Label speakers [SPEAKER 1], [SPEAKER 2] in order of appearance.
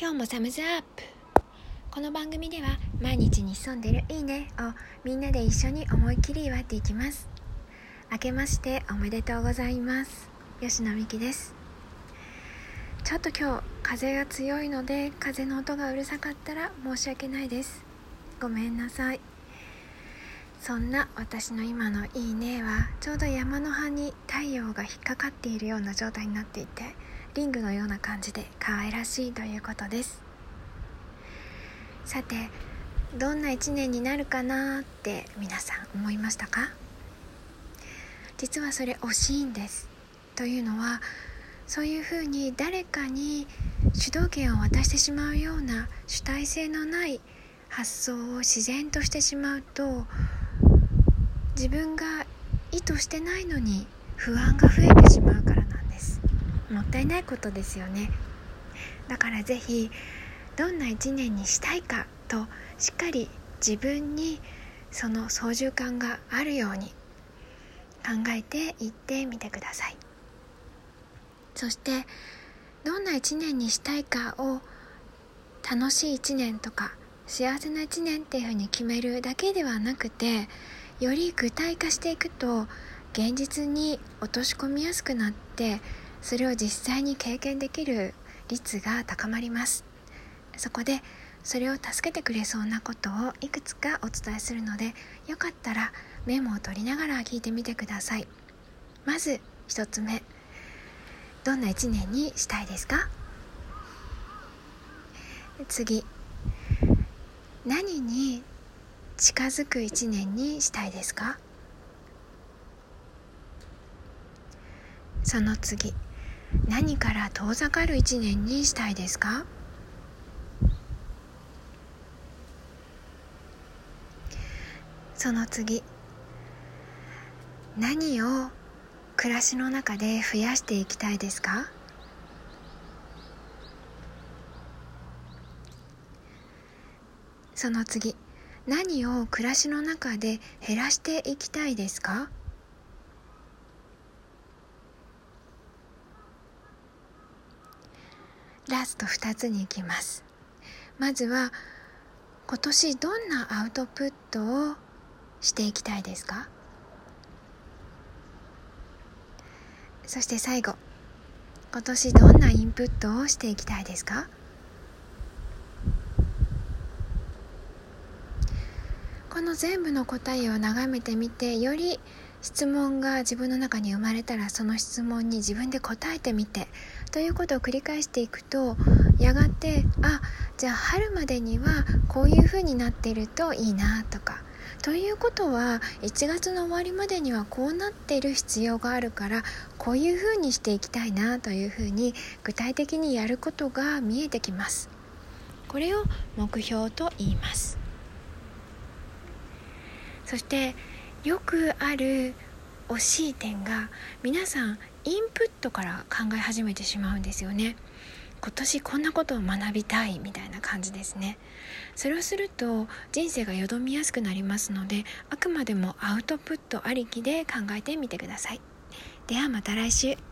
[SPEAKER 1] 今日もサムズアップ。この番組では毎日に潜んでるいいねをみんなで一緒に思いっきり祝っていきます。明けましておめでとうございます。吉野美希です。ちょっと今日風が強いので風の音がうるさかったら申し訳ないです。ごめんなさい。そんな私の今のいいねはちょうど山の葉に太陽が引っかかっているような状態になっていてリングのような感じで可愛らしいということです。さてどんな一年になるかなって皆さん思いましたか？実はそれ惜しいんですというのはそういうふうに誰かに主導権を渡してしまうような主体性のない発想を自然としてしまうと自分が意図してないのに不安が増えてしまうからなんです。もったいないことですよね。だからぜひどんな一年にしたいかとしっかり自分にその操縦感があるように考えていってみてください。そしてどんな一年にしたいかを楽しい一年とか幸せな一年っていうふうに決めるだけではなくてより具体化していくと現実に落とし込みやすくなってそれを実際に経験できる率が高まります。そこでそれを助けてくれそうなことをいくつかお伝えするのでよかったらメモを取りながら聞いてみてください。まず1つ目。どんな1年にしたいですか？次。何に近づく1年にしたいですか？その次。何から遠ざかる一年にしたいですか？その次何を暮らしの中で増やしていきたいですか？その次何を暮らしの中で減らしていきたいですか？ラスト2つに行きます。まずは今年どんなアウトプットをしていきたいですか？そして最後今年どんなインプットをしていきたいですか？この全部の答えを眺めてみてより質問が自分の中に生まれたらその質問に自分で答えてみてということを繰り返していくとやがてあじゃあ春までにはこういう風になってるといいなとかということは1月の終わりまでにはこうなっている必要があるからこういう風にしていきたいなというふうに具体的にやることが見えてきます。これを目標と言います。そしてよくある惜しい点が皆さんインプットから考え始めてしまうんですよね。今年こんなことを学びたいみたいな感じですね。それをすると人生がよどみやすくなりますのであくまでもアウトプットありきで考えてみてください。ではまた来週。